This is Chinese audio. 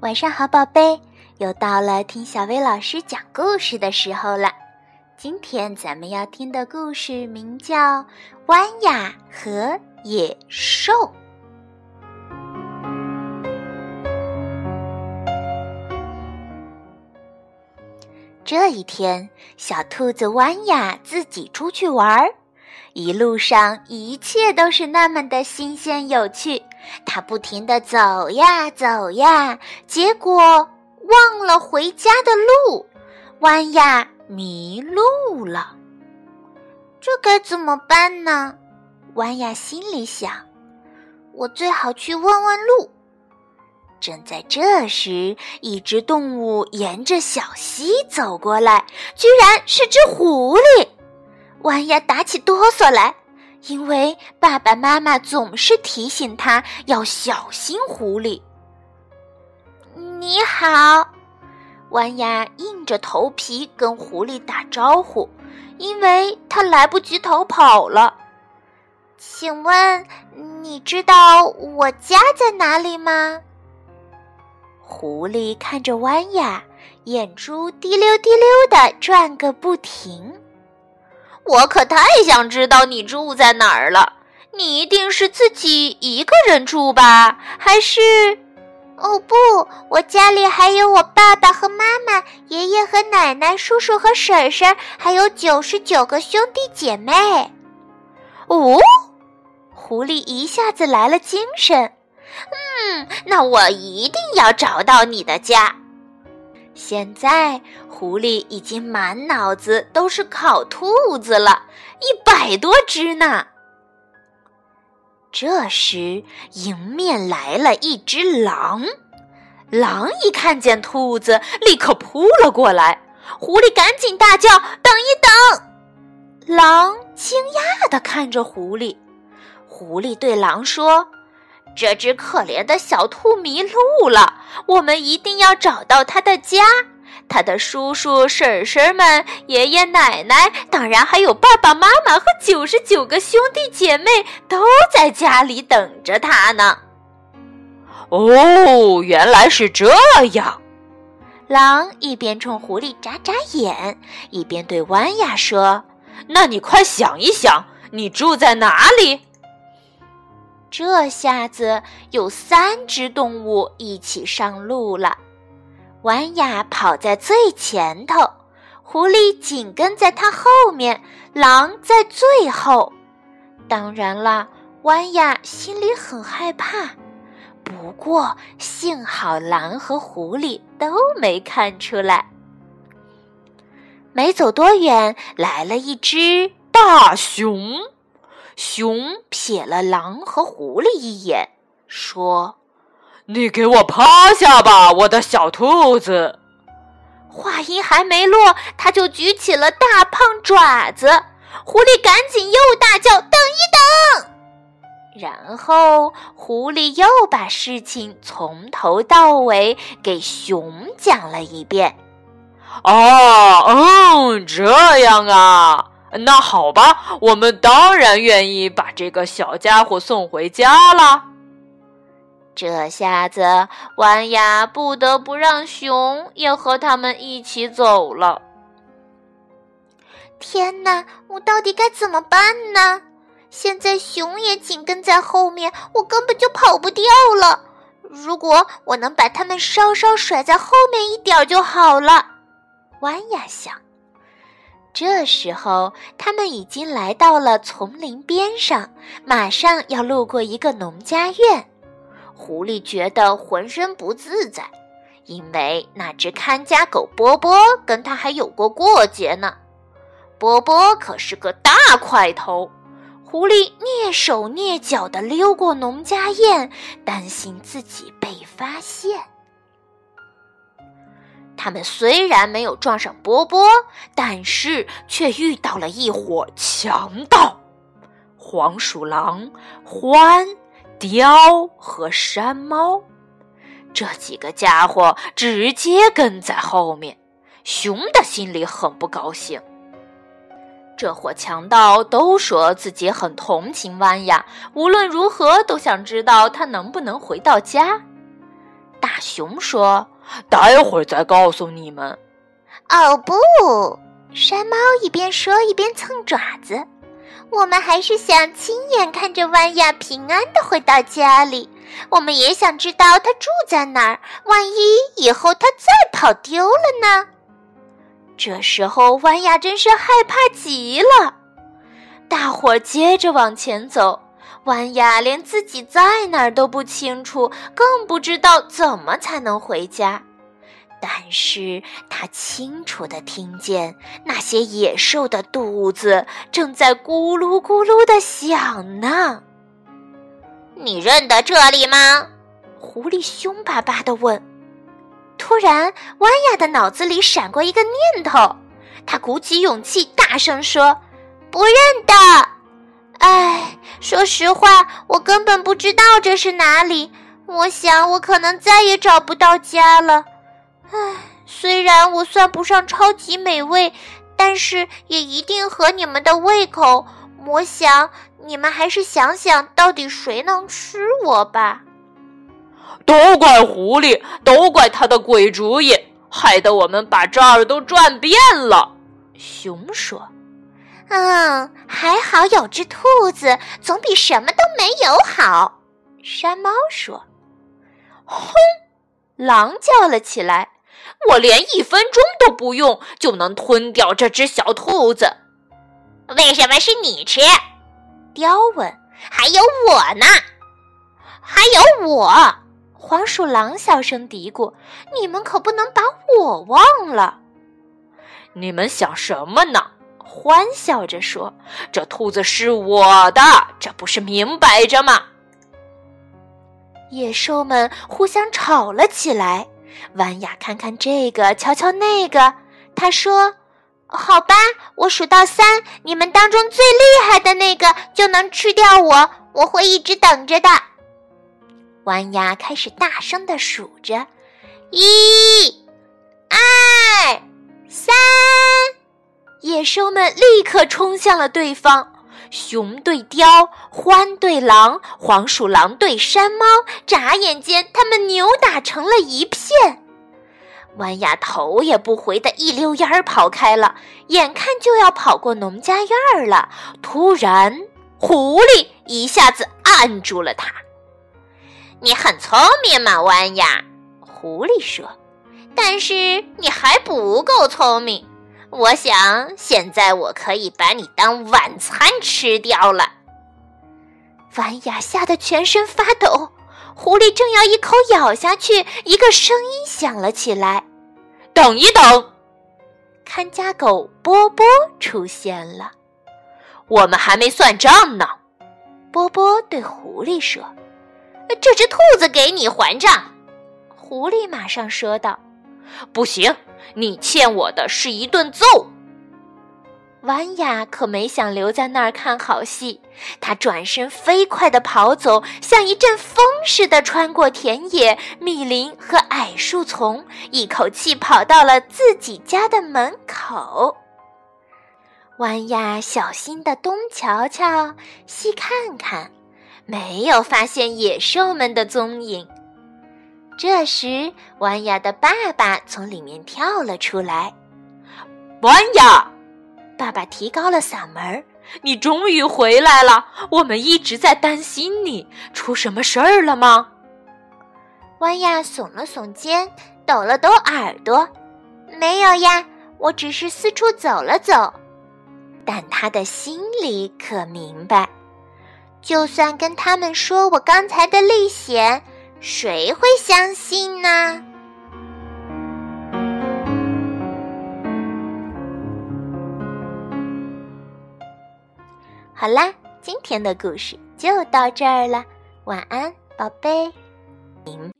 晚上好，宝贝，又到了听小薇老师讲故事的时候了。今天咱们要听的故事名叫《弯雅和野兽》。这一天，小兔子弯雅自己出去玩儿，一路上一切都是那么的新鲜有趣。它不停地走呀走呀，结果忘了回家的路，弯呀迷路了。这该怎么办呢？弯呀心里想：“我最好去问问路。”正在这时，一只动物沿着小溪走过来，居然是只狐狸。弯呀打起哆嗦来。因为爸爸妈妈总是提醒他要小心狐狸。你好，弯牙硬着头皮跟狐狸打招呼，因为他来不及逃跑了。请问你知道我家在哪里吗？狐狸看着弯牙，眼珠滴溜滴溜的转个不停。我可太想知道你住在哪儿了。你一定是自己一个人住吧？还是……哦不，我家里还有我爸爸和妈妈、爷爷和奶奶、叔叔和婶婶，还有九十九个兄弟姐妹。哦，狐狸一下子来了精神。嗯，那我一定要找到你的家。现在，狐狸已经满脑子都是烤兔子了，一百多只呢。这时，迎面来了一只狼，狼一看见兔子，立刻扑了过来。狐狸赶紧大叫：“等一等！”狼惊讶地看着狐狸，狐狸对狼说。这只可怜的小兔迷路了，我们一定要找到它的家。它的叔叔婶婶们、爷爷奶奶，当然还有爸爸妈妈和九十九个兄弟姐妹，都在家里等着它呢。哦，原来是这样。狼一边冲狐狸眨眨眼，一边对弯牙说：“那你快想一想，你住在哪里？”这下子有三只动物一起上路了，弯雅跑在最前头，狐狸紧跟在它后面，狼在最后。当然了，弯雅心里很害怕，不过幸好狼和狐狸都没看出来。没走多远，来了一只大熊。熊瞥了狼和狐狸一眼，说：“你给我趴下吧，我的小兔子。”话音还没落，他就举起了大胖爪子。狐狸赶紧又大叫：“等一等！”然后狐狸又把事情从头到尾给熊讲了一遍。“哦，嗯，这样啊。”那好吧，我们当然愿意把这个小家伙送回家了。这下子，弯牙不得不让熊也和他们一起走了。天哪，我到底该怎么办呢？现在熊也紧跟在后面，我根本就跑不掉了。如果我能把他们稍稍甩在后面一点就好了。弯牙想。这时候，他们已经来到了丛林边上，马上要路过一个农家院。狐狸觉得浑身不自在，因为那只看家狗波波跟他还有过过节呢。波波可是个大块头，狐狸蹑手蹑脚地溜过农家院，担心自己被发现。他们虽然没有撞上波波，但是却遇到了一伙强盗：黄鼠狼、獾、雕和山猫。这几个家伙直接跟在后面，熊的心里很不高兴。这伙强盗都说自己很同情弯雅，无论如何都想知道他能不能回到家。大熊说：“待会儿再告诉你们。”哦不！山猫一边说一边蹭爪子。我们还是想亲眼看着弯亚平安的回到家里。我们也想知道他住在哪儿。万一以后他再跑丢了呢？这时候，弯亚真是害怕极了。大伙儿接着往前走，弯亚连自己在哪儿都不清楚，更不知道怎么才能回家。但是他清楚地听见那些野兽的肚子正在咕噜咕噜地响呢。你认得这里吗？狐狸凶巴巴地问。突然，弯亚的脑子里闪过一个念头，他鼓起勇气，大声说：“不认得。哎，说实话，我根本不知道这是哪里。我想，我可能再也找不到家了。”唉，虽然我算不上超级美味，但是也一定合你们的胃口。我想你们还是想想到底谁能吃我吧。都怪狐狸，都怪他的鬼主意，害得我们把这儿都转遍了。熊说：“嗯，还好有只兔子，总比什么都没有好。”山猫说：“轰！”狼叫了起来。我连一分钟都不用就能吞掉这只小兔子，为什么是你吃？雕问。还有我呢，还有我。黄鼠狼小声嘀咕：“你们可不能把我忘了。”你们想什么呢？欢笑着说：“这兔子是我的，这不是明摆着吗？”野兽们互相吵了起来。弯雅看看这个，瞧瞧那个。他说：“好吧，我数到三，你们当中最厉害的那个就能吃掉我。我会一直等着的。”弯雅开始大声的数着：“一、二、三。”野兽们立刻冲向了对方。熊对雕，獾对狼，黄鼠狼对山猫。眨眼间，他们扭打成了一片。弯牙头也不回的一溜烟儿跑开了，眼看就要跑过农家院儿了。突然，狐狸一下子按住了他。“你很聪明嘛，弯牙。”狐狸说，“但是你还不够聪明。”我想，现在我可以把你当晚餐吃掉了。弯牙吓得全身发抖，狐狸正要一口咬下去，一个声音响了起来：“等一等！”看家狗波波出现了。我们还没算账呢，波波对狐狸说：“这只兔子给你还账。”狐狸马上说道：“不行。”你欠我的是一顿揍。弯雅可没想留在那儿看好戏，他转身飞快地跑走，像一阵风似的穿过田野、密林和矮树丛，一口气跑到了自己家的门口。弯雅小心地东瞧瞧、西看看，没有发现野兽们的踪影。这时，弯雅的爸爸从里面跳了出来。弯雅，爸爸提高了嗓门：“你终于回来了！我们一直在担心你，出什么事儿了吗？”弯雅耸了耸肩，抖了抖耳朵：“没有呀，我只是四处走了走。”但他的心里可明白，就算跟他们说我刚才的历险。谁会相信呢？好啦，今天的故事就到这儿了，晚安，宝贝。嗯